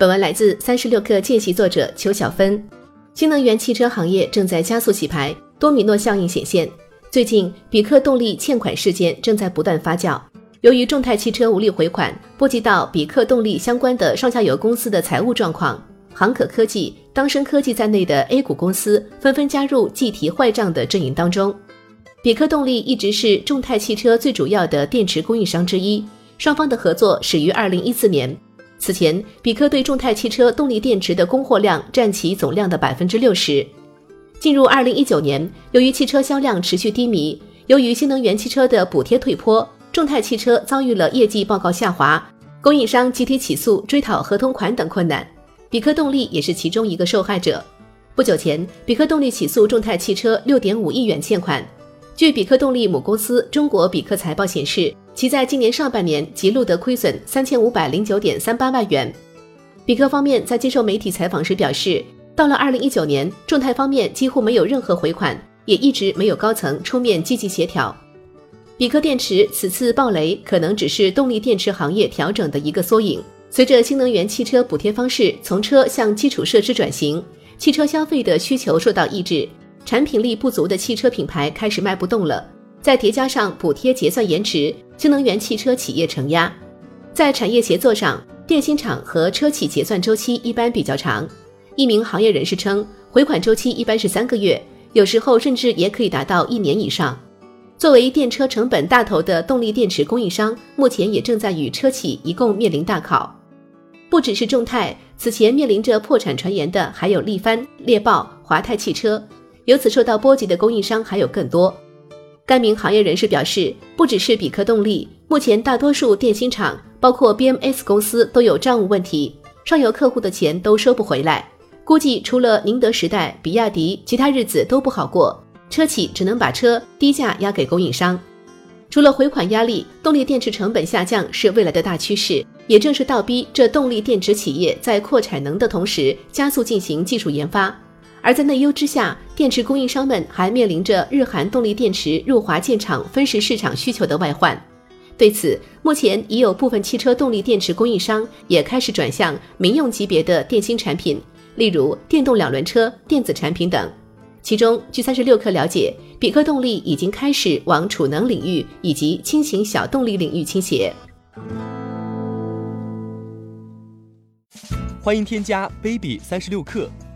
本文来自三十六氪见习作者邱小芬。新能源汽车行业正在加速洗牌，多米诺效应显现。最近，比克动力欠款事件正在不断发酵。由于众泰汽车无力回款，波及到比克动力相关的上下游公司的财务状况，航可科技、当升科技在内的 A 股公司纷纷加入计提坏账的阵营当中。比克动力一直是众泰汽车最主要的电池供应商之一，双方的合作始于二零一四年。此前，比克对众泰汽车动力电池的供货量占其总量的百分之六十。进入二零一九年，由于汽车销量持续低迷，由于新能源汽车的补贴退坡，众泰汽车遭遇了业绩报告下滑，供应商集体起诉追讨合同款等困难。比克动力也是其中一个受害者。不久前，比克动力起诉众泰汽车六点五亿元欠款。据比克动力母公司中国比克财报显示。其在今年上半年即录得亏损三千五百零九点三八万元。比克方面在接受媒体采访时表示，到了二零一九年，众泰方面几乎没有任何回款，也一直没有高层出面积极协调。比克电池此次暴雷可能只是动力电池行业调整的一个缩影。随着新能源汽车补贴方式从车向基础设施转型，汽车消费的需求受到抑制，产品力不足的汽车品牌开始卖不动了。再叠加上补贴结算延迟，新能源汽车企业承压。在产业协作上，电芯厂和车企结算周期一般比较长。一名行业人士称，回款周期一般是三个月，有时候甚至也可以达到一年以上。作为电车成本大头的动力电池供应商，目前也正在与车企一共面临大考。不只是众泰，此前面临着破产传言的还有力帆、猎豹、华泰汽车。由此受到波及的供应商还有更多。该名行业人士表示，不只是比克动力，目前大多数电芯厂，包括 BMS 公司都有账务问题，上游客户的钱都收不回来。估计除了宁德时代、比亚迪，其他日子都不好过。车企只能把车低价压给供应商。除了回款压力，动力电池成本下降是未来的大趋势，也正是倒逼这动力电池企业在扩产能的同时，加速进行技术研发。而在内忧之下，电池供应商们还面临着日韩动力电池入华建厂分时市场需求的外患。对此，目前已有部分汽车动力电池供应商也开始转向民用级别的电芯产品，例如电动两轮车、电子产品等。其中，据三十六氪了解，比克动力已经开始往储能领域以及轻型小动力领域倾斜。欢迎添加 baby 三十六克。